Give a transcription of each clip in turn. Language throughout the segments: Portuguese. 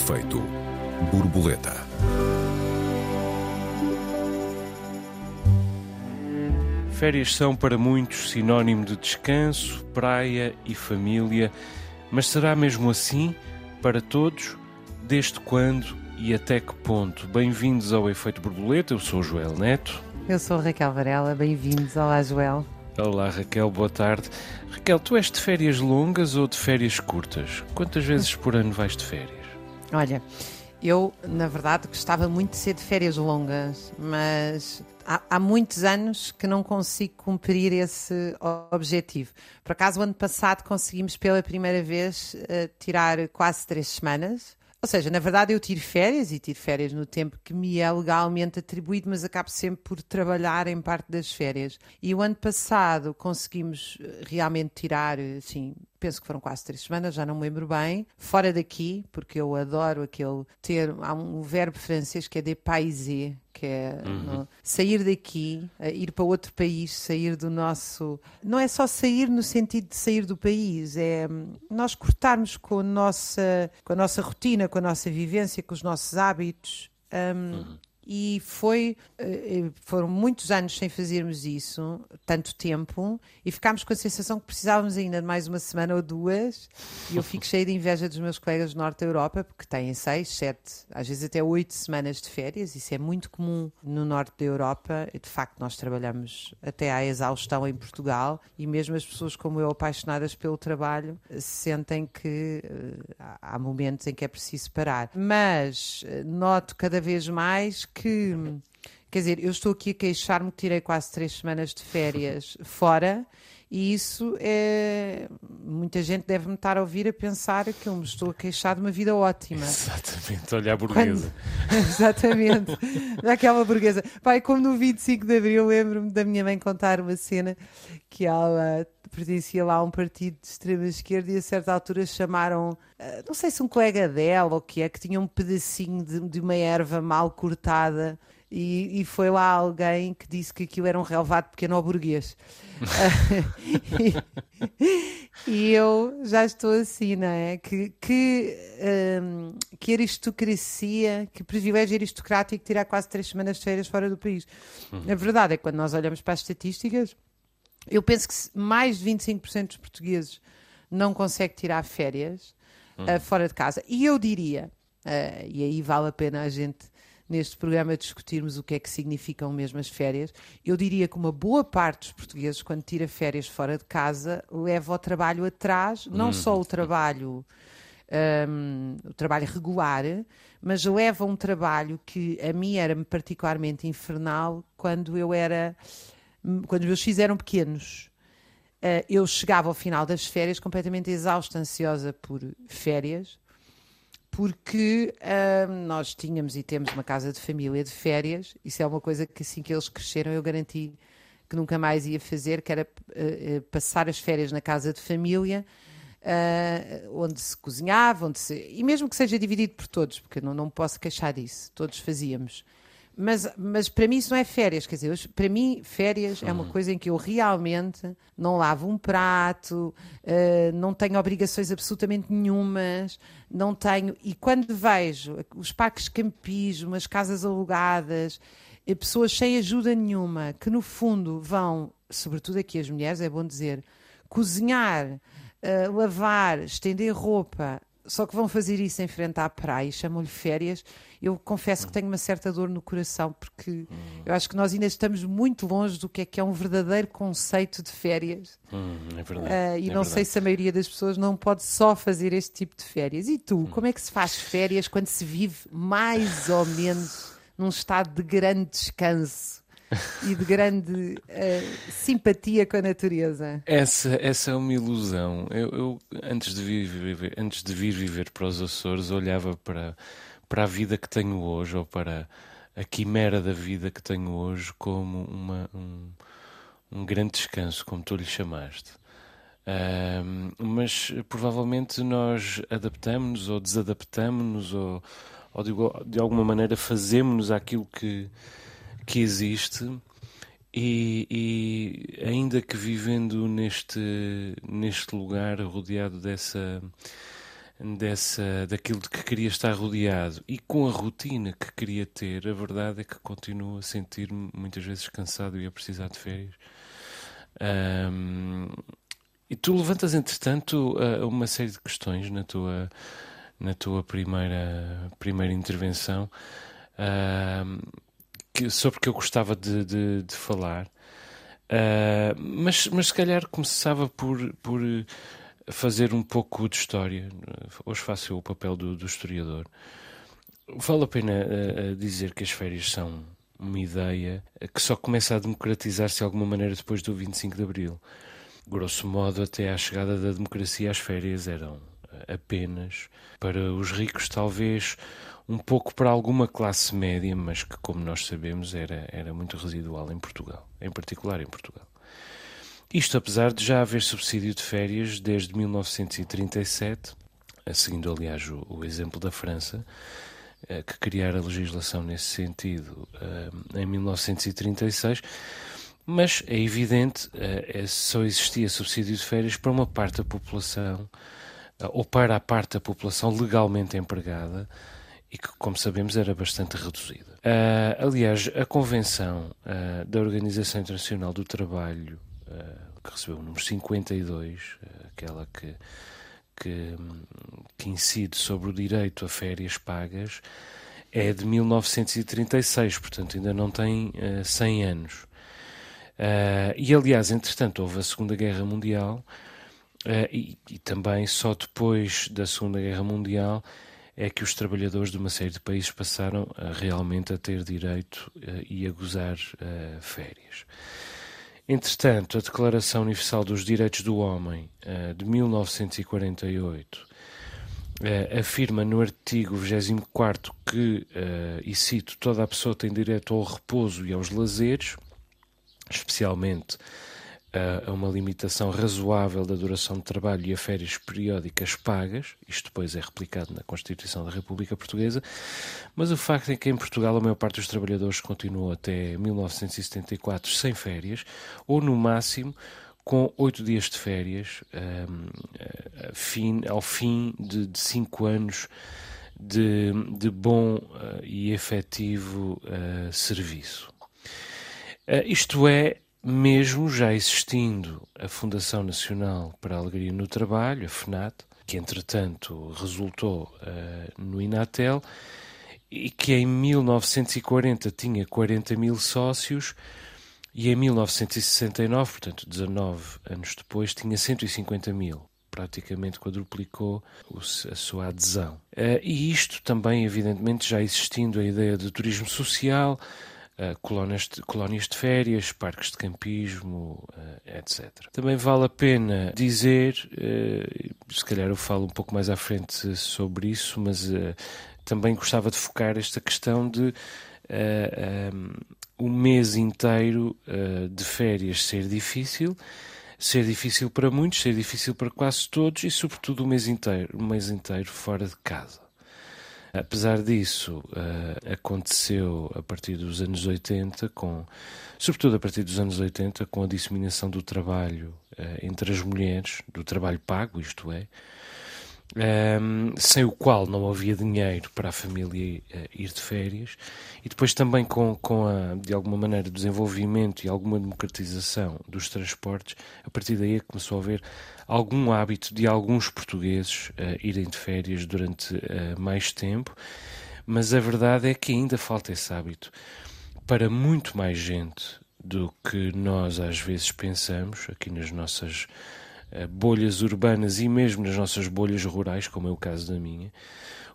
Efeito borboleta. Férias são para muitos sinónimo de descanso, praia e família, mas será mesmo assim para todos? Desde quando e até que ponto? Bem-vindos ao Efeito Borboleta, eu sou o Joel Neto. Eu sou a Raquel Varela, bem-vindos. Olá, Joel. Olá, Raquel, boa tarde. Raquel, tu és de férias longas ou de férias curtas? Quantas vezes por ano vais de férias? Olha, eu, na verdade, gostava muito de ser de férias longas, mas há, há, muitos anos que não consigo cumprir esse objetivo. Por acaso, o ano passado conseguimos pela primeira vez uh, tirar quase três semanas. Ou seja, na verdade eu tiro férias e tiro férias no tempo que me é legalmente atribuído, mas acabo sempre por trabalhar em parte das férias. E o ano passado conseguimos eh, realmente tirar, assim, penso que foram quase três semanas, já não me lembro bem, fora daqui, porque eu adoro aquele ter, há um verbo francês que é de paiser, que é uhum. sair daqui, ir para outro país, sair do nosso. Não é só sair no sentido de sair do país, é hum, nós cortarmos com a nossa, com a nossa rotina, com a nossa vivência, com os nossos hábitos. Um, uhum e foi eh, eh, foram muitos anos sem fazermos isso, tanto tempo, e ficámos com a sensação que precisávamos ainda de mais uma semana ou duas. E eu fico cheia de inveja dos meus colegas do Norte da Europa, porque têm seis, sete, às vezes até oito semanas de férias. Isso é muito comum no Norte da Europa. De facto, nós trabalhamos até à exaustão em Portugal, e mesmo as pessoas como eu, apaixonadas pelo trabalho, sentem que uh, há momentos em que é preciso parar. Mas noto cada vez mais que. Quer dizer, eu estou aqui a queixar-me que tirei quase três semanas de férias fora e isso é. Muita gente deve-me estar a ouvir a pensar que eu me estou a queixar de uma vida ótima. Exatamente, olha a burguesa. Quando... Exatamente, aquela burguesa. Pai, como no 25 de Abril, lembro-me da minha mãe contar uma cena que ela pertencia lá a um partido de extrema esquerda e a certa altura chamaram, eh, não sei se um colega dela ou o que é, que tinha um pedacinho de, de uma erva mal cortada e, e, foi lá alguém que disse que aquilo era um relevado pequeno ao burguês. e, e, eu já estou assim, não é? Que, que, um, que aristocracia, que privilégio aristocrático tirar quase três semanas de férias fora do país. Uhum. A verdade é que quando nós olhamos para as estatísticas, eu penso que mais de 25% dos portugueses não conseguem tirar férias uhum. uh, fora de casa. E eu diria, uh, e aí vale a pena a gente neste programa discutirmos o que é que significam mesmo as férias. Eu diria que uma boa parte dos portugueses, quando tira férias fora de casa, leva o trabalho atrás, não hum. só o trabalho. Um, o trabalho regular, mas leva um trabalho que a mim era particularmente infernal quando eu era quando os meus filhos eram pequenos. Uh, eu chegava ao final das férias completamente exausta, ansiosa por férias, porque nós tínhamos e temos uma casa de família de férias. Isso é uma coisa que assim que eles cresceram eu garanti que nunca mais ia fazer, que era uh, passar as férias na casa de família, uh, onde se cozinhava, onde se... e mesmo que seja dividido por todos, porque não, não posso queixar disso, todos fazíamos. Mas, mas para mim isso não é férias, quer dizer, para mim férias é uma coisa em que eu realmente não lavo um prato, uh, não tenho obrigações absolutamente nenhumas, não tenho. E quando vejo os parques de campismo, as casas alugadas, eh, pessoas sem ajuda nenhuma, que no fundo vão, sobretudo aqui as mulheres, é bom dizer, cozinhar, uh, lavar, estender roupa, só que vão fazer isso em frente à praia, chamam-lhe férias. Eu confesso que tenho uma certa dor no coração, porque hum. eu acho que nós ainda estamos muito longe do que é que é um verdadeiro conceito de férias. Hum, é verdade. Uh, e é não verdade. sei se a maioria das pessoas não pode só fazer este tipo de férias. E tu, hum. como é que se faz férias quando se vive mais ou menos num estado de grande descanso? e de grande uh, simpatia com a natureza. Essa, essa é uma ilusão. Eu, eu, antes, de vir viver, antes de vir viver para os Açores, olhava para, para a vida que tenho hoje, ou para a quimera da vida que tenho hoje, como uma, um, um grande descanso, como tu lhe chamaste. mas provavelmente nós adaptamos-nos ou desadaptamos-nos ou, ou de, de alguma maneira fazemos-nos àquilo que que existe e, e, ainda que vivendo neste, neste lugar rodeado dessa, dessa, daquilo de que queria estar rodeado e com a rotina que queria ter, a verdade é que continuo a sentir-me muitas vezes cansado e a precisar de férias. Um, e tu levantas, entretanto, uma série de questões na tua, na tua primeira, primeira intervenção que, sobre que eu gostava de, de, de falar. Uh, mas, mas se calhar começava por, por fazer um pouco de história. Hoje faço eu o papel do, do historiador. Vale a pena uh, dizer que as férias são uma ideia que só começa a democratizar-se de alguma maneira depois do 25 de Abril. Grosso modo, até à chegada da democracia, as férias eram apenas para os ricos, talvez um pouco para alguma classe média, mas que, como nós sabemos, era, era muito residual em Portugal, em particular em Portugal. Isto apesar de já haver subsídio de férias desde 1937, seguindo aliás o, o exemplo da França, eh, que criara a legislação nesse sentido eh, em 1936, mas é evidente, eh, só existia subsídio de férias para uma parte da população, ou para a parte da população legalmente empregada, e que, como sabemos, era bastante reduzida. Uh, aliás, a Convenção uh, da Organização Internacional do Trabalho, uh, que recebeu o número 52, aquela que, que, que, incide sobre o direito a férias pagas, é de 1936, portanto ainda não tem 100 anos. e, aliás, entretanto, houve a Segunda Guerra Mundial. E, e também só depois da Segunda Guerra Mundial é que os trabalhadores de uma série de países passaram a, realmente a ter direito uh, e a gozar uh, férias. Entretanto, a Declaração Universal dos Direitos do Homem uh, de 1948 afirma no artigo 24 que, e cito, toda a pessoa tem direito ao repouso e aos lazeres, especialmente a uma limitação razoável da duração de trabalho e a férias periódicas pagas, isto depois é replicado na Constituição da República Portuguesa, mas o facto é que em Portugal a maior parte dos trabalhadores continuou até 1974 sem férias, ou no máximo com oito dias de férias, um, fim, ao fim de, de cinco anos de, de bom uh, e efetivo uh, serviço. Uh, isto é, mesmo já existindo a Fundação Nacional para a Alegria no Trabalho, a FNAT, que entretanto resultou uh, no Inatel, e que em 1940 tinha 40 mil sócios e em 1969, portanto 19 anos depois, tinha 150 mil. Praticamente quadruplicou a sua adesão. Uh, e isto também, evidentemente, já existindo a ideia de turismo social, uh, colónias, de, colónias de férias, parques de campismo, uh, eh, etc. Também vale a pena dizer, uh, se calhar eu falo um pouco mais à frente sobre isso, mas também gostava de focar esta questão de um, o mês inteiro de férias ser difícil ser difícil para muitos, ser difícil para quase todos e, sobretudo, o mês inteiro, o mês inteiro fora de casa. Apesar disso, uh, aconteceu a partir dos anos 80, com, sobretudo a partir dos anos 80, com a disseminação do trabalho uh, entre as mulheres, do trabalho pago, isto é, um, sem o qual não havia dinheiro para a família uh, ir de férias, e depois também com, com a, de alguma maneira, desenvolvimento e alguma democratização dos transportes, a partir daí começou a haver algum hábito de alguns portugueses uh, irem de férias durante uh, mais tempo, mas a verdade é que ainda falta esse hábito. Para muito mais gente do que nós às vezes pensamos aqui nas nossas eh, bolhas urbanas e mesmo nas nossas bolhas rurais, como é o caso da minha,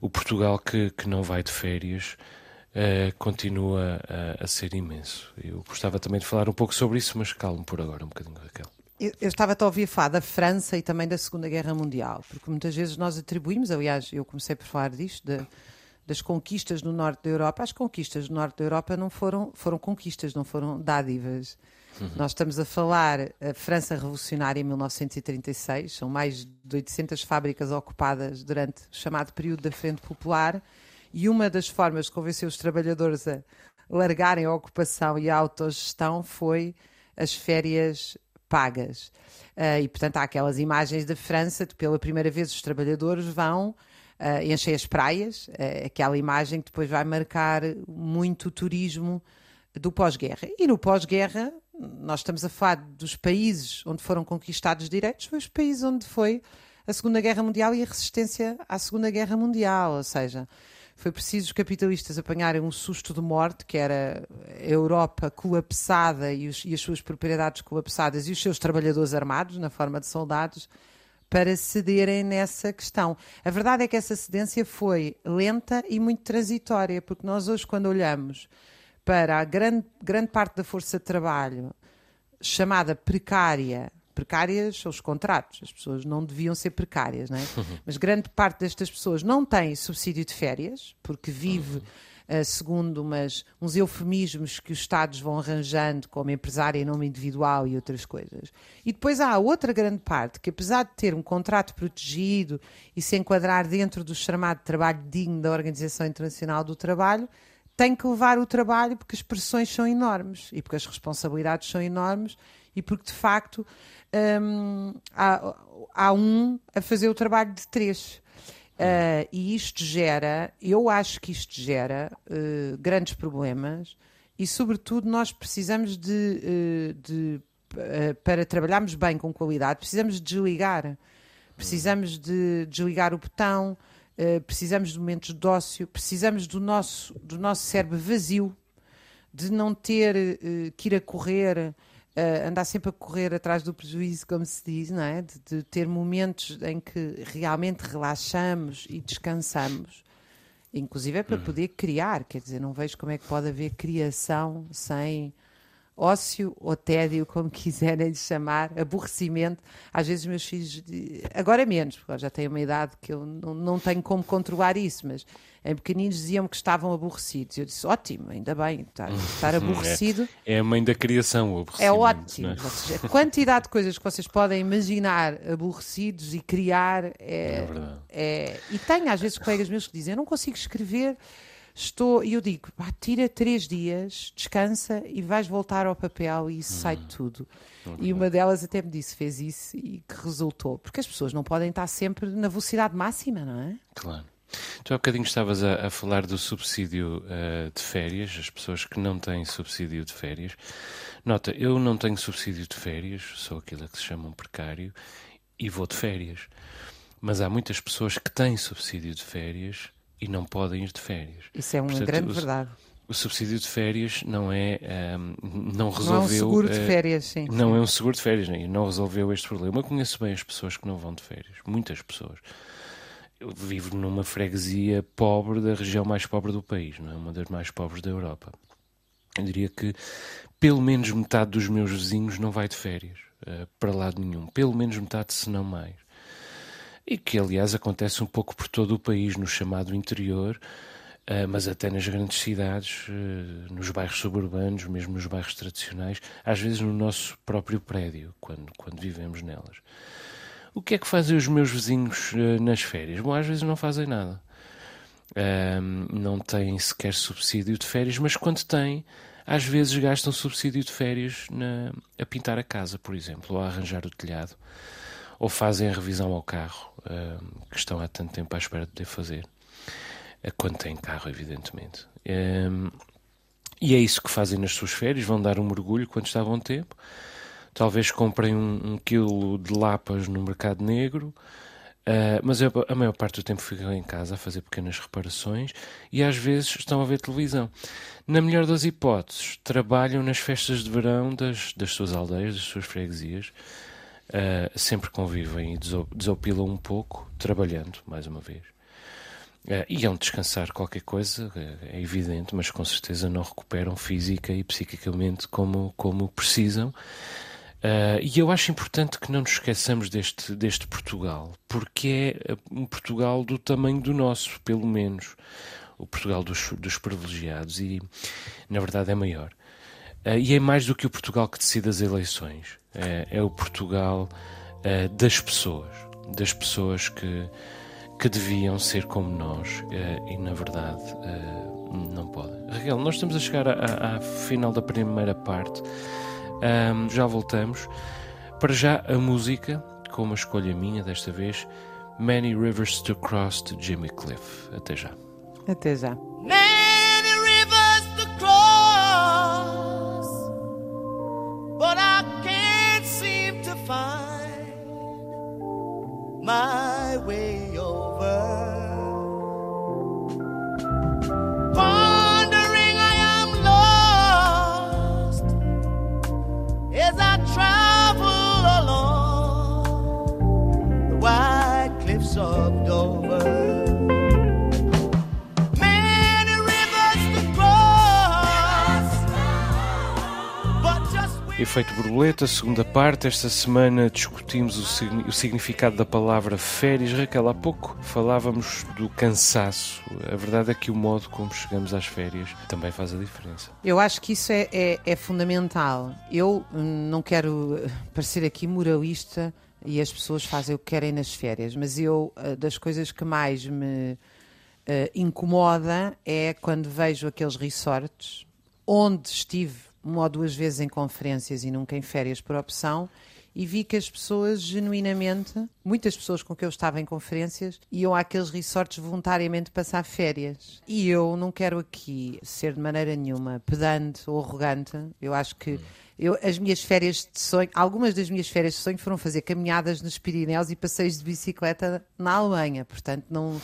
o Portugal que, que não vai de férias uh, continua a, a, ser imenso. Eu gostava também de falar um pouco sobre isso, mas calmo por agora um bocadinho, Raquel. Eu, eu estava a ouvir falar da França e também da Segunda Guerra Mundial, porque muitas vezes nós atribuímos, aliás, eu comecei por falar disto, de, das conquistas no norte da Europa. As conquistas no norte da Europa não foram, foram conquistas, não foram dádivas. Uhum. Nós estamos a falar a França revolucionária em 1936, são mais de 800 fábricas ocupadas durante o chamado período da Frente Popular, e uma das formas de convencer os trabalhadores a largarem a ocupação e a autogestão foi as férias pagas. Uh, e, portanto, há aquelas imagens da França de pela primeira vez os trabalhadores vão uh, encher as praias, uh, aquela imagem que depois vai marcar muito o turismo do pós-guerra. E no pós-guerra, nós estamos a falar dos países onde foram conquistados direitos, foi os países onde foi a Segunda Guerra Mundial e a resistência à Segunda Guerra Mundial, ou seja, foi preciso os capitalistas apanharem um susto de morte, que era a Europa colapsada e, os, e as suas propriedades colapsadas e os seus trabalhadores armados, na forma de soldados, para cederem nessa questão. A verdade é que essa cedência foi lenta e muito transitória, porque nós hoje, quando olhamos para a grande, grande parte da força de trabalho chamada precária precárias são os contratos, as pessoas não deviam ser precárias, não é? mas grande parte destas pessoas não tem subsídio de férias, porque vive uh, segundo umas, uns eufemismos que os Estados vão arranjando como empresário em nome individual e outras coisas. E depois há outra grande parte que, apesar de ter um contrato protegido e se enquadrar dentro do chamado trabalho digno da Organização Internacional do Trabalho, tem que levar o trabalho porque as pressões são enormes e porque as responsabilidades são enormes e porque de facto um, há, há, um a fazer o trabalho de três. Uh, e isto gera, eu acho que isto gera uh, grandes problemas e, sobretudo, nós precisamos de, uh, de para trabalharmos bem com qualidade, precisamos de desligar. Precisamos de desligar o botão, precisamos de momentos de ócio, precisamos do nosso, do nosso cérebro vazio, de não ter que ir a correr uh, andar sempre a correr atrás do prejuízo, como se diz, não é? De, de, ter momentos em que realmente relaxamos e descansamos, inclusive é para uhum. poder criar, quer dizer, não vejo como é que pode haver criação sem ócio ou tédio, como quiserem chamar, aborrecimento. Às vezes, meus filhos, agora é menos, porque já tenho uma idade que eu não, não tenho como controlar isso, mas em pequeninos diziam que estavam aborrecidos. Eu disse: ótimo, ainda bem, estar, estar é, aborrecido. É, é, a mãe da criação, o aborrecimento. É ótimo. É? Seja, a quantidade de coisas que vocês podem imaginar aborrecidos e criar é. é verdade. É, e tenho às vezes colegas meus que dizem: eu não consigo escrever estou, e eu digo, pá, tira três dias, descansa e vais voltar ao papel e isso hum. sai tudo. E uma delas até me disse, fez isso e que resultou, porque as pessoas não podem estar sempre na velocidade máxima, não é? Claro. Tu há bocadinho estavas a, a falar do subsídio uh, de férias, as pessoas que não têm subsídio de férias. Nota, eu não tenho subsídio de férias, sou aquilo que se chama um precário e vou de férias. Mas há muitas pessoas que têm subsídio de férias e não podem ir de férias. Isso é uma Portanto, grande o, verdade. O subsídio de férias não é. Um, não resolveu. Não é um seguro de eh, férias, sim. Não sim. é um seguro de férias, nem, não resolveu este problema. Eu conheço bem as pessoas que não vão de férias, muitas pessoas. Eu vivo numa freguesia pobre da região mais pobre do país, não é? Uma das mais pobres da Europa. Eu diria que pelo menos metade dos meus vizinhos não vai de férias uh, para lado nenhum. Pelo menos metade, se não mais e que, aliás, acontece um pouco por todo o país, no chamado interior, uh, mas até nas grandes cidades, uh, nos bairros suburbanos, mesmo nos bairros tradicionais, às vezes no nosso próprio prédio, quando, quando vivemos nelas. O que é que fazem os meus vizinhos uh, nas férias? Bom, às vezes não fazem nada. não têm sequer subsídio de férias, mas quando têm, às vezes gastam subsídio de férias na, a pintar a casa, por exemplo, ou a arranjar o telhado ou fazem a revisão ao carro, uh, que estão há tanto tempo à espera de poder fazer, uh, quando têm carro, evidentemente. Um, e é isso que fazem nas suas férias, vão dar um mergulho quando está a bom tempo, talvez comprem um, um quilo de lapas no mercado negro, Uh, mas a, a, maior parte do tempo ficam em casa a fazer pequenas reparações e às vezes estão a ver televisão. Na melhor das hipóteses, trabalham nas festas de verão das, das suas aldeias, das suas freguesias, uh, sempre convivem e desopilam um pouco, trabalhando, mais uma vez. Uh, iam descansar qualquer coisa, é evidente, mas com certeza não recuperam física e psiquicamente como, como precisam. Uh, e eu acho importante que não nos esqueçamos deste, deste Portugal, porque é um Portugal do tamanho do nosso, pelo menos. O Portugal dos, dos privilegiados, e na verdade é maior. Uh, e é mais do que o Portugal que decide as eleições é, é o Portugal é, das pessoas, das pessoas que, que deviam ser como nós é, e, na verdade, é, não podem. Raquel, nós estamos a chegar à, à final da primeira parte, já voltamos. Para já, a música, com uma escolha minha desta vez, Many Rivers to Cross de Jimmy Cliff. Até já. Até já. Efeito borboleta, segunda parte. Esta semana discutimos o, signi- o significado da palavra férias. Raquel, há pouco falávamos do cansaço. A verdade é que o modo como chegamos às férias também faz a diferença. Eu acho que isso é, é- é fundamental. Eu hum, não quero eh, parecer aqui moralista e as pessoas fazem o que querem nas férias, mas eu, eh, das coisas que mais me eh, incomoda é quando vejo aqueles resorts onde estive uma ou duas vezes em conferências e nunca em férias por opção e vi que as pessoas genuinamente, muitas pessoas com que eu estava em conferências, iam àqueles resorts voluntariamente passar férias. E eu não quero aqui ser de maneira nenhuma pedante ou arrogante. Eu acho que eu, as minhas férias de sonho, algumas das minhas férias de sonho foram fazer caminhadas nos Pirineus e passeios de bicicleta na Alemanha. Portanto, não.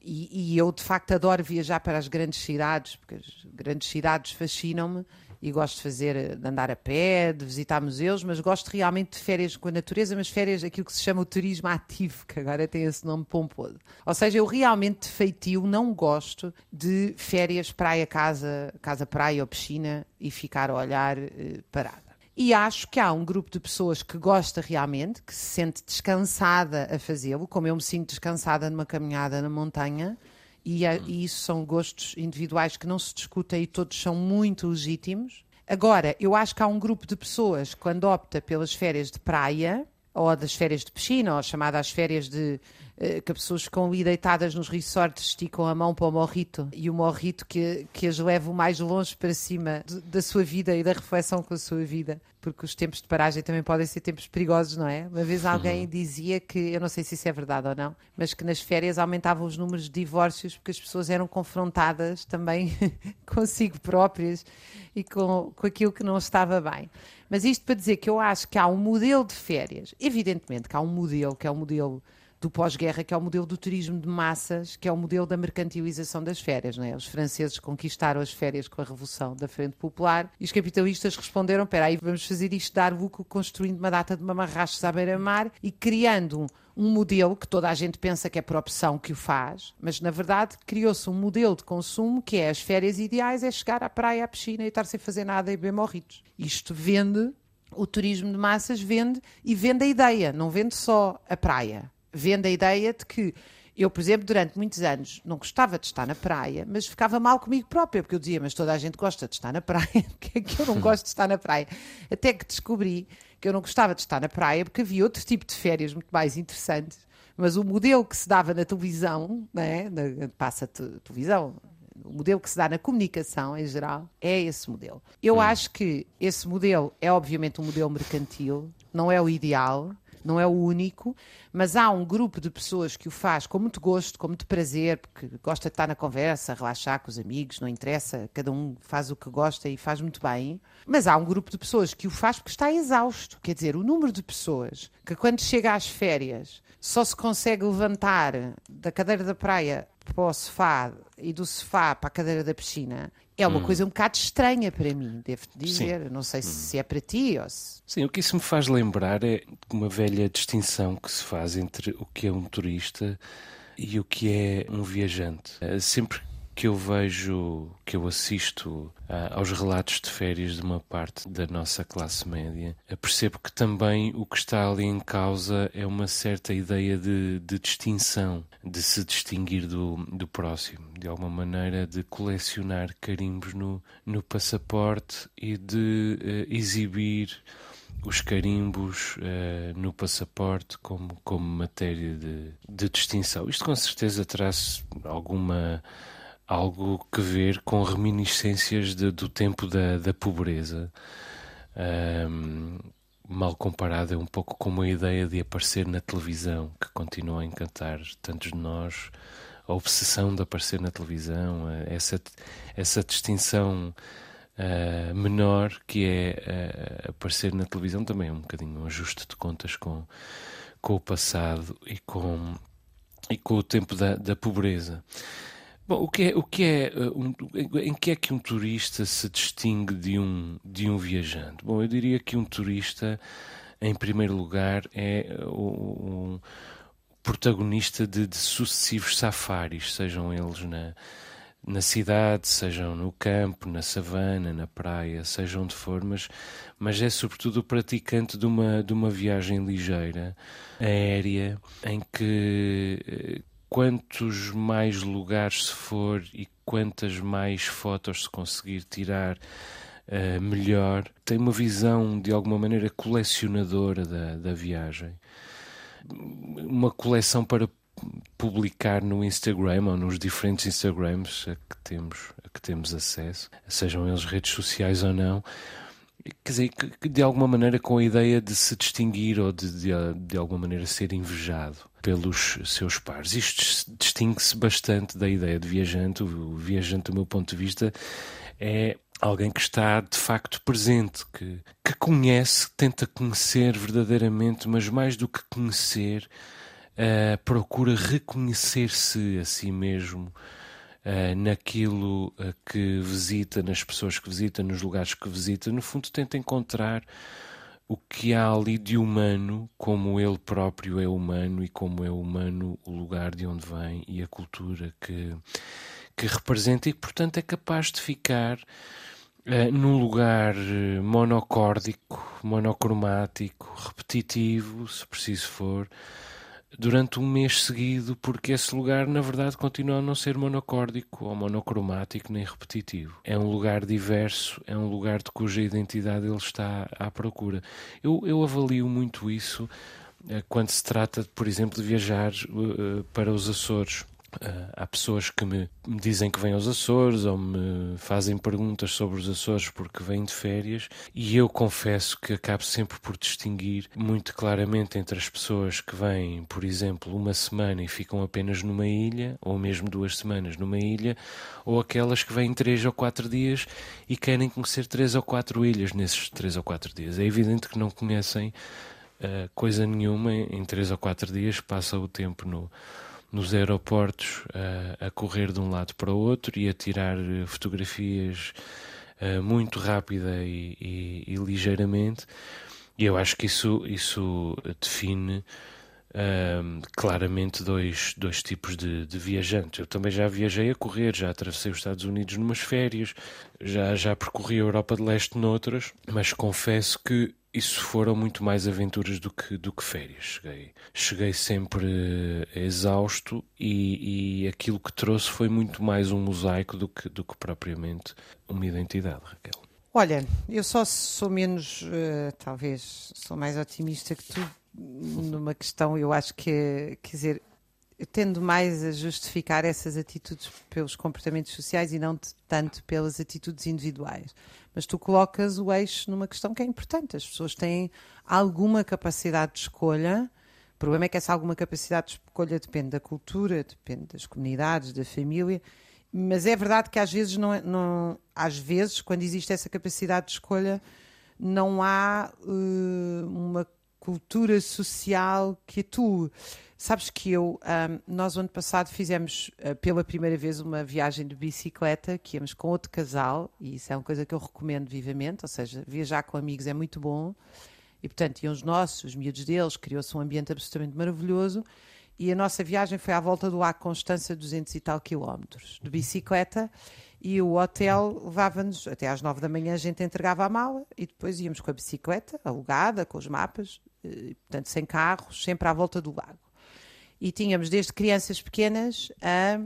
E, e eu de facto adoro viajar para as grandes cidades, porque as grandes cidades fascinam-me e gosto de fazer, de andar a pé, de visitar museus, mas gosto realmente de férias com a natureza, mas férias, aquilo que se chama o turismo ativo, que agora tem esse nome pomposo. Ou seja, eu realmente de feitio não gosto de férias praia, casa, casa, praia ou piscina e ficar a olhar eh, parada. E acho que há um grupo de pessoas que gosta realmente, que se sente descansada a fazê-lo, como eu me sinto descansada numa caminhada na montanha, e, a- e isso são gostos individuais que não se discutem e todos são muito legítimos. Agora, eu acho que há um grupo de pessoas que, quando opta pelas férias de praia, ou das férias de piscina, ou chamadas férias de. Eh, que as pessoas ficam ali deitadas nos resorts, esticam a mão para o morrito e o morrito que, que as leva o mais longe para cima de- da sua vida e da reflexão com a sua vida, porque os tempos de paragem também podem ser tempos perigosos, não é? Uma vez alguém dizia que, eu não sei se isso é verdade ou não, mas que nas férias aumentavam os números de divórcios porque as pessoas eram confrontadas também consigo próprias e com, com aquilo que não estava bem. Mas isto para dizer que eu acho que há um modelo de férias, evidentemente que há um modelo, que é o modelo do pós-guerra, que é o modelo do turismo de massas, que é o modelo da mercantilização das férias. Não é? Os franceses conquistaram as férias com a Revolução da Frente Popular e os capitalistas responderam: espera aí, vamos fazer isto dar lucro construindo uma data de mamarrachos à beira-mar e criando um, modelo que toda a gente pensa que é por opção que o faz, mas na verdade criou-se um modelo de consumo que é as férias ideais, é chegar à praia, à piscina e estar sem fazer nada e beber morritos. Isto vende, o turismo de massas vende e vende a ideia, não vende só a praia. Vende a ideia de que eu, por exemplo, durante muitos anos não gostava de estar na praia, mas ficava mal comigo própria, porque eu dizia, mas toda a gente gosta de estar na praia, porque é que eu não gosto de estar na praia? Até que descobri que eu não gostava de estar na praia, porque havia outro tipo de férias muito mais interessantes, mas o modelo que se dava na televisão, né, na, passa te- televisão, o modelo que se dá na comunicação em geral é esse modelo. Eu acho que esse modelo é obviamente um modelo mercantil, não é o ideal, não é o único, mas há um grupo de pessoas que o faz com muito gosto, com muito prazer, porque gosta de estar na conversa, relaxar com os amigos, não interessa, cada um faz o que gosta e faz muito bem. Mas há um grupo de pessoas que o faz porque está exausto. Quer dizer, o número de pessoas que quando chega às férias só se consegue levantar da cadeira da praia para o sofá e do sofá para a cadeira da piscina é uma coisa um bocado estranha para mim, devo-te dizer. Não sei se, se é para ti ou se. Sim, o que isso me faz lembrar é uma velha distinção que se faz entre o que é um turista e o que é um viajante. Eh, Sempre que eu vejo, que eu assisto ah, aos relatos de férias de uma parte da nossa classe média, percebo que também o que está ali em causa é uma certa ideia de, de distinção, de se distinguir do, do próximo, de alguma maneira de colecionar carimbos no, no passaporte e de eh, exibir os carimbos eh, no passaporte como, como matéria de, de distinção. Isto com certeza traz alguma algo que ver com reminiscências de- do tempo da, da pobreza. Ahm, mal comparado, é um pouco como a ideia de aparecer na televisão, que continua a encantar tantos de nós. A obsessão de aparecer na televisão, essa, essa distinção uh, menor que é uh, aparecer na televisão também é um bocadinho um ajuste de contas com, com o passado e com, e com o tempo da, da pobreza. Bom, o que é, o que é um, em que é que um turista se distingue de um, de um viajante? Bom, eu diria que um turista, em primeiro lugar, é um protagonista de, de sucessivos safaris, sejam eles na, na cidade, sejam no campo, na savana, na praia, seja onde for, mas, mas é sobretudo o praticante de uma, de uma viagem ligeira, aérea, em que eh, quantos mais lugares se for e quantas mais fotos se conseguir tirar, uh, melhor. Tem uma visão de alguma maneira colecionadora da, da viagem. Uma coleção para publicar no Instagram ou nos diferentes Instagrams a que temos, a que temos acesso, sejam eles redes sociais ou não, quer dizer, que, de alguma maneira com a ideia de se distinguir ou de, de, de alguma maneira ser invejado pelos seus pares. Isto distingue-se bastante da ideia de viajante. O viajante, do meu ponto de vista, é alguém que está de facto presente, que, que conhece, tenta conhecer verdadeiramente, mas mais do que conhecer, uh, procura reconhecer-se a si mesmo uh, naquilo uh, que visita, nas pessoas que visita, nos lugares que visita. No fundo, tenta encontrar o que há ali de humano, como ele próprio é humano e como é humano o lugar de onde vem e a cultura que, que representa e que, portanto, é capaz de ficar uh, num lugar monocórdico, monocromático, repetitivo, se preciso for, durante um mês seguido, porque esse lugar, na verdade, continua a não ser monocórdico ou monocromático nem repetitivo. É um lugar diverso, é um lugar de cuja identidade ele está à procura. Eu, eu avalio muito isso uh, quando se trata, por exemplo, de viajar uh, para os Açores. Uh, há pessoas que me, me, dizem que vêm aos Açores ou me fazem perguntas sobre os Açores porque vêm de férias, e eu confesso que acabo sempre por distinguir muito claramente entre as pessoas que vêm, por exemplo, uma semana e ficam apenas numa ilha, ou mesmo duas semanas numa ilha, ou aquelas que vêm três ou quatro dias e querem conhecer três ou quatro ilhas nesses três ou quatro dias. É evidente que não conhecem uh, coisa nenhuma em três ou quatro dias, passa o tempo no nos aeroportos a, a correr de um lado para o outro e a tirar eh, fotografias uh, muito rápida e, e, e, ligeiramente. E eu acho que isso, isso define uh, claramente dois, dois tipos de, de viajantes. Eu também já viajei a correr, já atravessei os Estados Unidos numas férias, já, já percorri a Europa de Leste noutras, mas confesso que isso foram muito mais aventuras do que, do que férias. Cheguei, cheguei sempre exausto e, e aquilo que trouxe foi muito mais um mosaico do que, do que propriamente uma identidade, Raquel. Olha, eu só sou menos, uh, talvez, sou mais otimista que tu numa questão, eu acho que, quer dizer, eu tendo mais a justificar essas atitudes pelos comportamentos sociais e não tanto pelas atitudes individuais. Mas tu colocas o eixo numa questão que é importante. As pessoas têm alguma capacidade de escolha. O problema é que essa alguma capacidade de escolha depende da cultura, depende das comunidades, da família. Mas é verdade que às vezes, não, é, não às vezes quando existe essa capacidade de escolha, não há uh, uma cultura social que atue. Sabes que eu, um, nós ano passado fizemos uh, pela primeira vez uma viagem de bicicleta, que íamos com outro casal, e isso é uma coisa que eu recomendo vivamente, ou seja, viajar com amigos é muito bom. E portanto, iam os nossos, os miúdos deles, criou-se um ambiente absolutamente maravilhoso. E a nossa viagem foi à volta do Lago Constança, 200 e tal quilómetros, de bicicleta. E o hotel levava-nos até às nove da manhã, a gente entregava a mala e depois íamos com a bicicleta alugada, com os mapas, e, portanto, sem carros, sempre à volta do lago e tínhamos desde crianças pequenas a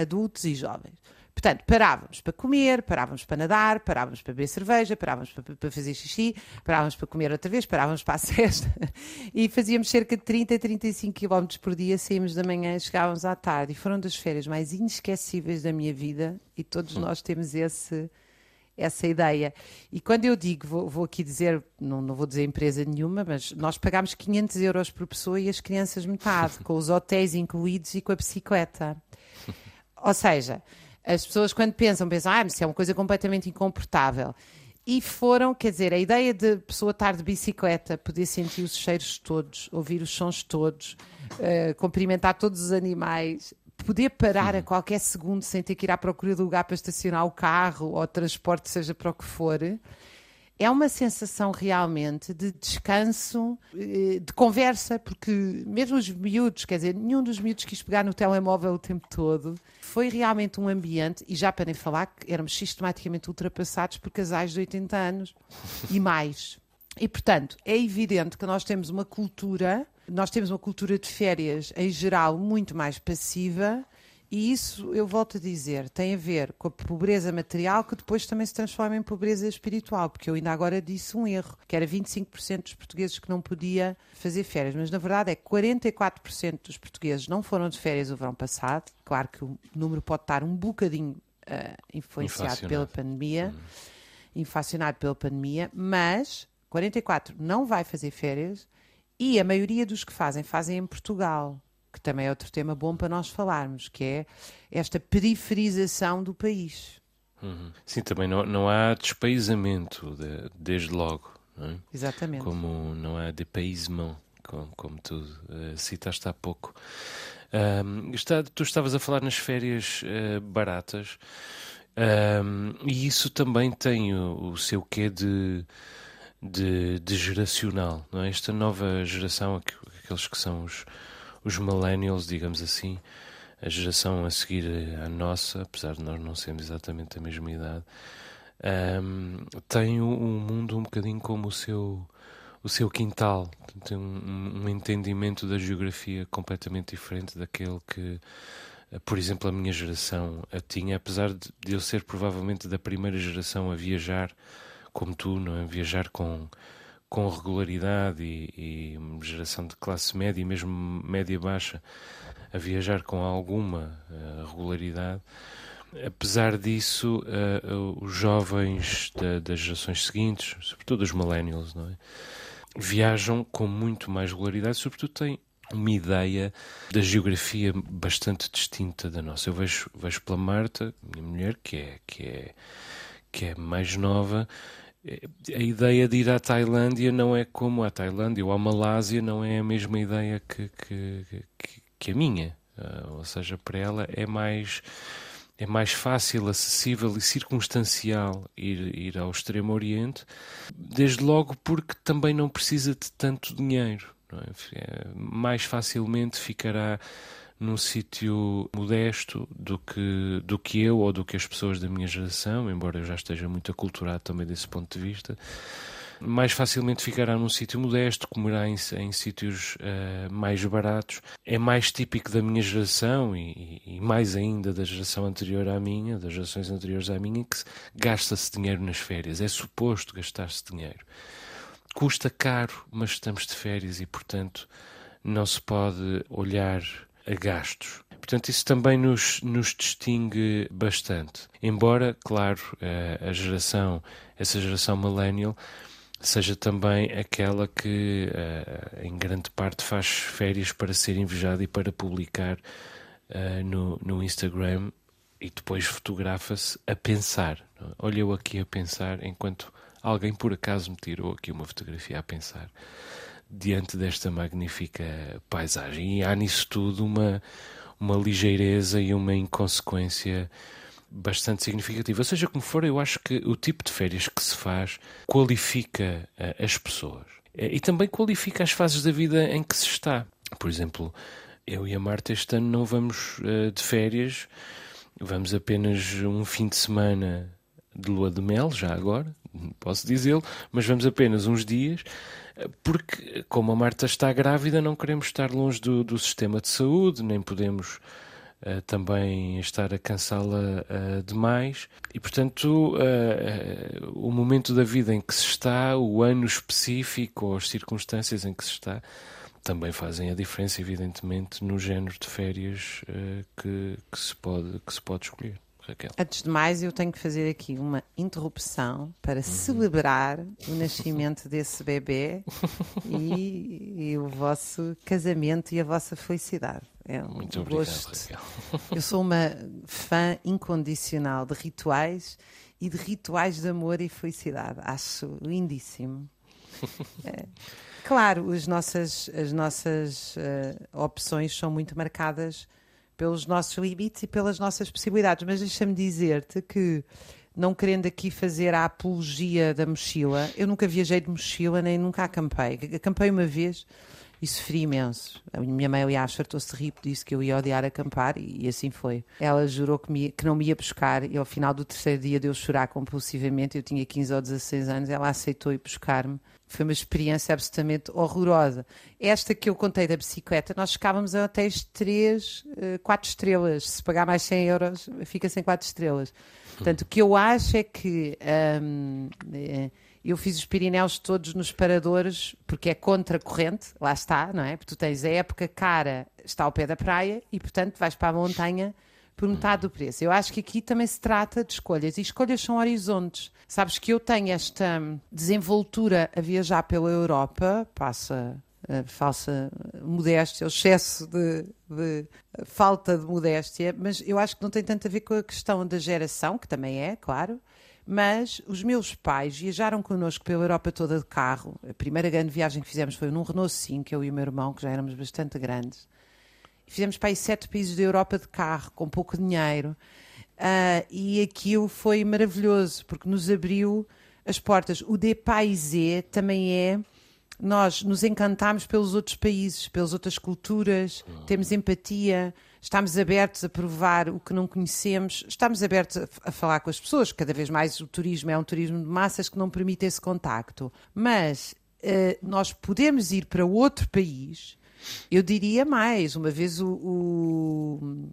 adultos e jovens. Portanto, parávamos para comer, parávamos para nadar, parávamos para beber cerveja, parávamos para, para, fazer xixi, parávamos para comer outra vez, parávamos para a cesta e fazíamos cerca de 30 a 35 km por dia, saímos da manhã, chegávamos à tarde e foram das férias mais inesquecíveis da minha vida e todos nós temos esse, essa ideia. E quando eu digo, vou, vou aqui dizer, não, não, vou dizer empresa nenhuma, mas nós pagámos 500 euros por pessoa e as crianças metade, com os hotéis incluídos e com a bicicleta. Ou seja, as pessoas quando pensam, pensam, ah, mas isso é uma coisa completamente incomportável. E foram, quer dizer, a ideia de pessoa estar de bicicleta, poder sentir os cheiros todos, ouvir os sons todos, uh, cumprimentar todos os animais, poder parar a qualquer segundo sem ter que ir à procura do lugar para estacionar o carro ou transporte, seja para o que for, é uma sensação realmente de descanso, eh, de conversa, porque mesmo os miúdos, quer dizer, nenhum dos miúdos quis pegar no telemóvel o tempo todo. Foi realmente um ambiente, e já para nem falar que éramos sistematicamente ultrapassados por casais de 80 anos e mais. E, portanto, é evidente que nós temos uma cultura, nós temos uma cultura de férias, em geral, muito mais passiva, e isso, eu volto a dizer, tem a ver com a pobreza material que depois também se transforma em pobreza espiritual, porque eu ainda agora disse um erro, que era 25% dos portugueses que não podia fazer férias, mas na verdade é 44% dos portugueses não foram de férias o verão passado. Claro que o número pode estar um bocadinho uh, influenciado pela pandemia, hum. inflacionado pela pandemia, mas 44 não vai fazer férias e a maioria dos que fazem, fazem em Portugal que também é outro tema bom para nós falarmos, que é esta periferização do país. Uhum. Sim, também não, não há despaísamento de, desde logo. Não é? Exatamente. Como não há depaísement, como, como tu uh, citaste há pouco. Um, está, tu estavas a falar nas férias uh, baratas um, e isso também tem o, o seu quê de, de, de, geracional, não é? Esta nova geração, aqueles que são os, os millennials, digamos assim, a geração a seguir à nossa, apesar de nós não sermos exatamente da mesma idade, um, tem o, o, mundo um bocadinho como o seu, o seu quintal, tem um, um entendimento da geografia completamente diferente daquele que, por exemplo, a minha geração a tinha, apesar de, de eu ser provavelmente da primeira geração a viajar como tu, não é? Viajar com com regularidade e, e, geração de classe média e mesmo média baixa a viajar com alguma uh, regularidade. Apesar disso, uh, os jovens da, das gerações seguintes, sobretudo os millennials, não é? viajam com muito mais regularidade, sobretudo têm uma ideia da geografia bastante distinta da nossa. Eu vejo, vejo pela Marta, minha mulher, que é, que é, que é mais nova, a ideia de ir à Tailândia não é como a Tailândia ou a Malásia, não é a mesma ideia que, que, que, que a minha. Uh, ou seja, para ela é mais, é mais fácil, acessível e circunstancial ir, ir ao Extremo Oriente, desde logo porque também não precisa de tanto dinheiro. É? É, mais facilmente ficará num sítio modesto do que, do que eu ou do que as pessoas da minha geração, embora eu já esteja muito aculturado também desse ponto de vista, mais facilmente ficará num sítio modesto, comerá em, em sítios uh, mais baratos. É mais típico da minha geração e, e, mais ainda da geração anterior à minha, das gerações anteriores à minha, que gasta-se dinheiro nas férias. É suposto gastar-se dinheiro. Custa caro, mas estamos de férias e, portanto, não se pode olhar a gastos. Portanto, isso também nos, nos distingue bastante. Embora, claro, eh, a geração, essa geração millennial, seja também aquela que, eh, em grande parte, faz férias para ser invejada e para publicar eh, no, no Instagram e depois fotografa-se a pensar. Olha eu aqui a pensar enquanto alguém por acaso me tirou aqui uma fotografia a pensar diante desta magnífica paisagem. E há nisso tudo uma, uma ligeireza e uma inconsequência bastante significativa. Seja como for, eu acho que o tipo de férias que se faz qualifica uh, as pessoas uh, e também qualifica as fases da vida em que se está. Por exemplo, eu e a Marta este ano não vamos uh, de férias, vamos apenas um fim de semana de lua de mel, já agora, posso dizê-lo, mas vamos apenas uns dias porque, como a Marta está grávida, não queremos estar longe do, do sistema de saúde, nem podemos uh, também estar a cansá-la uh, demais. E, portanto, uh, o momento da vida em que se está, o ano específico ou as circunstâncias em que se está, também fazem a diferença, evidentemente, no género de férias que, que, se pode, que se pode escolher. Raquel? Antes de mais, eu tenho que fazer aqui uma interrupção para celebrar o nascimento desse bebê e, e o vosso casamento e a vossa felicidade. É um Muito obrigado, gosto. Raquel. Eu sou uma fã incondicional de rituais e de rituais de amor e felicidade. Acho lindíssimo. É. Claro, as nossas, as nossas eh, opções são muito marcadas pelos nossos limites e pelas nossas possibilidades, mas deixa-me dizer-te que, não querendo aqui fazer a apologia da mochila, eu nunca viajei de mochila nem nunca acampei. Acampei uma vez e sofri imenso. A minha mãe, aliás, fartou-se rir, disse que eu ia odiar acampar e, e assim foi. Ela jurou que, me que não me ia buscar e ao final do terceiro dia de eu chorar compulsivamente, eu tinha 15 ou 16 anos, ela aceitou ir buscar-me. Foi uma experiência absolutamente horrorosa. Esta que eu contei da bicicleta, nós ficávamos a hotéis de 3, 4 estrelas. Se pagar mais 100 euros, fica sem 4 estrelas. Portanto, o que eu acho é que eh, eu fiz os Pirineus todos nos paradores, porque é contra corrente, lá está, não é? Porque tu tens a época cara, está ao pé da praia, e portanto vais para a montanha por metade do preço. Eu acho que aqui também se trata de escolhas, e escolhas são horizontes. Sabes que eu tenho esta desenvoltura a viajar pela Europa, passa a falsa modéstia, o excesso de, de falta de modéstia, mas eu acho que não tem tanto a ver com a questão da geração, que também é, claro, mas os meus pais viajaram connosco pela Europa toda de carro. A primeira grande viagem que fizemos foi num Renault 5, eu e o meu irmão, que já éramos bastante grandes. Fizemos para aí sete países da Europa de carro, com pouco dinheiro. Ah, e aquilo foi maravilhoso, porque nos abriu as portas. O Depaisé também é. Nós nos encantámos pelos outros países, pelas outras culturas, temos empatia, estamos abertos a provar o que não conhecemos, estamos abertos a, a falar com as pessoas. Cada vez mais o turismo é um turismo de massas que não permite esse contacto. Mas eh, nós podemos ir para outro país. Eu diria mais, uma vez o- o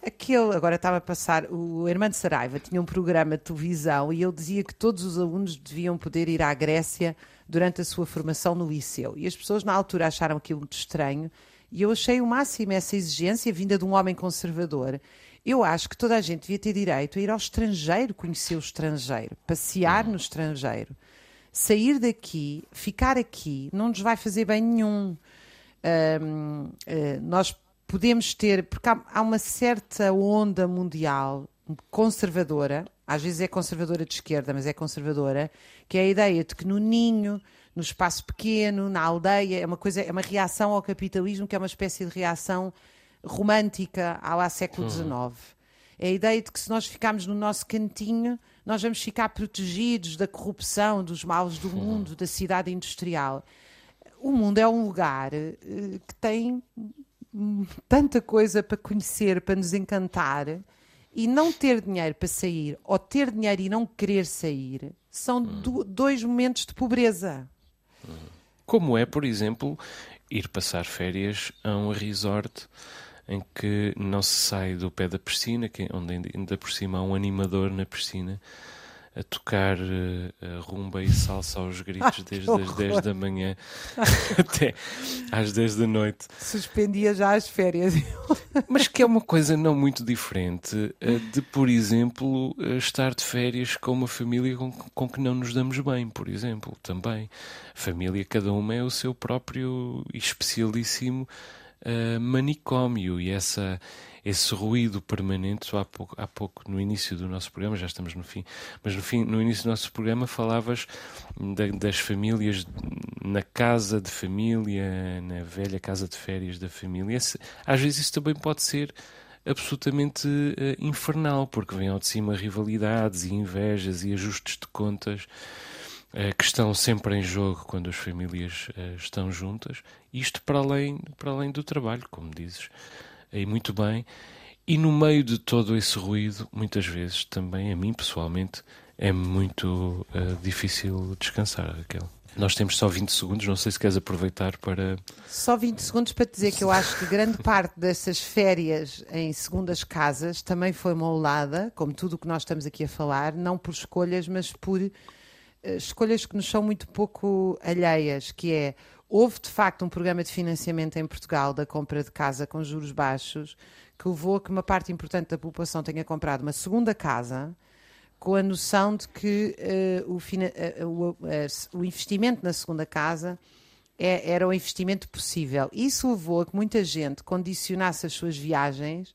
Aquele, agora estava a passar, o Hermano Saraiva tinha um programa de televisão e ele dizia que todos os alunos deviam poder ir à Grécia durante a sua formação no liceu. E as pessoas na altura acharam aquilo muito estranho e eu achei o máximo essa exigência vinda de um homem conservador. Eu acho que toda a gente devia ter direito a ir ao estrangeiro, conhecer o estrangeiro, passear no estrangeiro. Sair daqui, ficar aqui, não nos vai fazer bem nenhum. Eh, nós podemos ter, porque há, há uma certa onda mundial conservadora, às vezes é conservadora de esquerda, mas é conservadora, que é a ideia de que no ninho, no espaço pequeno, na aldeia, é uma coisa, é uma reação ao capitalismo que é uma espécie de reação romântica ao lá século XIX. É a ideia de que se nós ficarmos no nosso cantinho, nós vamos ficar protegidos da corrupção, dos males do mundo, da cidade industrial. O mundo é um lugar eh, que tem hum, tanta coisa para conhecer, para nos encantar, e não ter dinheiro para sair, ou ter dinheiro e não querer sair, são do- dois momentos de pobreza. Como é, por exemplo, ir passar férias a um resort em que não se sai do pé da piscina, que, onde ainda- ainda por cima há um animador na piscina a tocar eh, rumba e salsa aos gritos desde as 10 da manhã até às 10 da noite. Suspendia já as férias. Mas que é uma coisa não muito diferente eh, de, por exemplo, eh, estar de férias com uma família com, com que não nos damos bem, por exemplo, também. Família, cada uma é o seu próprio especialíssimo manicômio e essa, esse ruído permanente. Há pouco, há pouco, no início do nosso programa, já estamos no fim, mas no, fim, no início do nosso programa falavas da- das famílias na casa de família, na velha casa de férias da família. Esse- às vezes isso também pode ser absolutamente eh, infernal, porque vem ao de cima rivalidades e invejas e ajustes de contas eh, que estão sempre em jogo quando as famílias eh, estão juntas. Isto para além, para além do trabalho, como dizes, e muito bem. E no meio de todo esse ruído, muitas vezes também a mim pessoalmente é muito eh, difícil descansar, Raquel. Nós temos só 20 segundos, não sei se queres aproveitar para. Só 20 segundos para te dizer que eu acho que grande parte dessas férias em segundas casas também foi moldada, como tudo o que nós estamos aqui a falar, não por escolhas, mas por eh, escolhas que nos são muito pouco alheias, que é Houve de facto um programa de financiamento em Portugal da compra de casa com juros baixos que levou a que uma parte importante da população tenha comprado uma segunda casa com a noção de que eh, o, fina- eh, o- eh, o investimento na segunda casa é- era um investimento possível. Isso levou a que muita gente condicionasse as suas viagens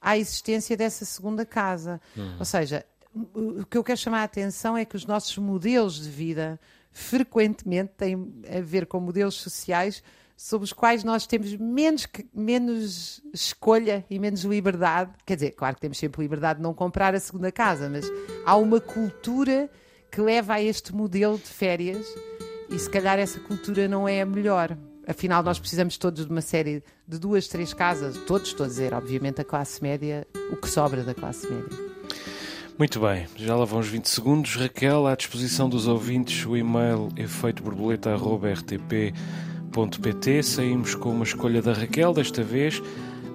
à existência dessa segunda casa. Ou seja, o o que eu quero chamar a atenção é que os nossos modelos de vida frequentemente têm a ver com modelos sociais sobre os quais nós temos menos, menos escolha e menos liberdade. Quer dizer, claro que temos sempre liberdade de não comprar a segunda casa, mas há uma cultura que leva a este modelo de férias e se calhar essa cultura não é a melhor. Afinal, nós precisamos todos de uma série de duas, três casas, todos, estou a dizer, obviamente a classe média, o que sobra da classe média. Muito bem, já lá vão os 20 segundos. Raquel, à disposição dos ouvintes, o e-mail efeitoborboleta.rtp.pt. Saímos com uma escolha da Raquel, desta vez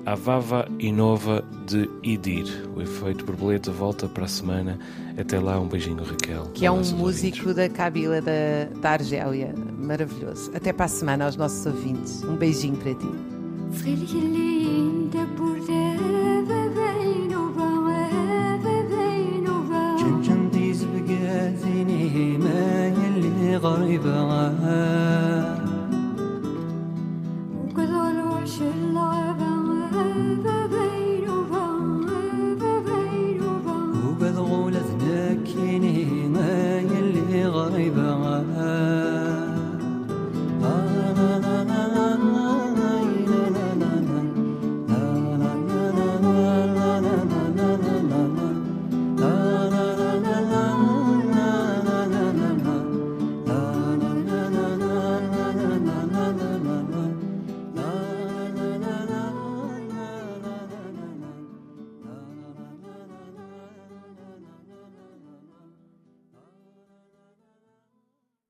a Vava Inova de Idir. O efeito borboleta volta para a semana. Até lá, um beijinho, Raquel. Que é um músico ouvintes. da Cabila da, da Argélia, maravilhoso. Até para a semana aos nossos ouvintes. Um beijinho para ti. يلي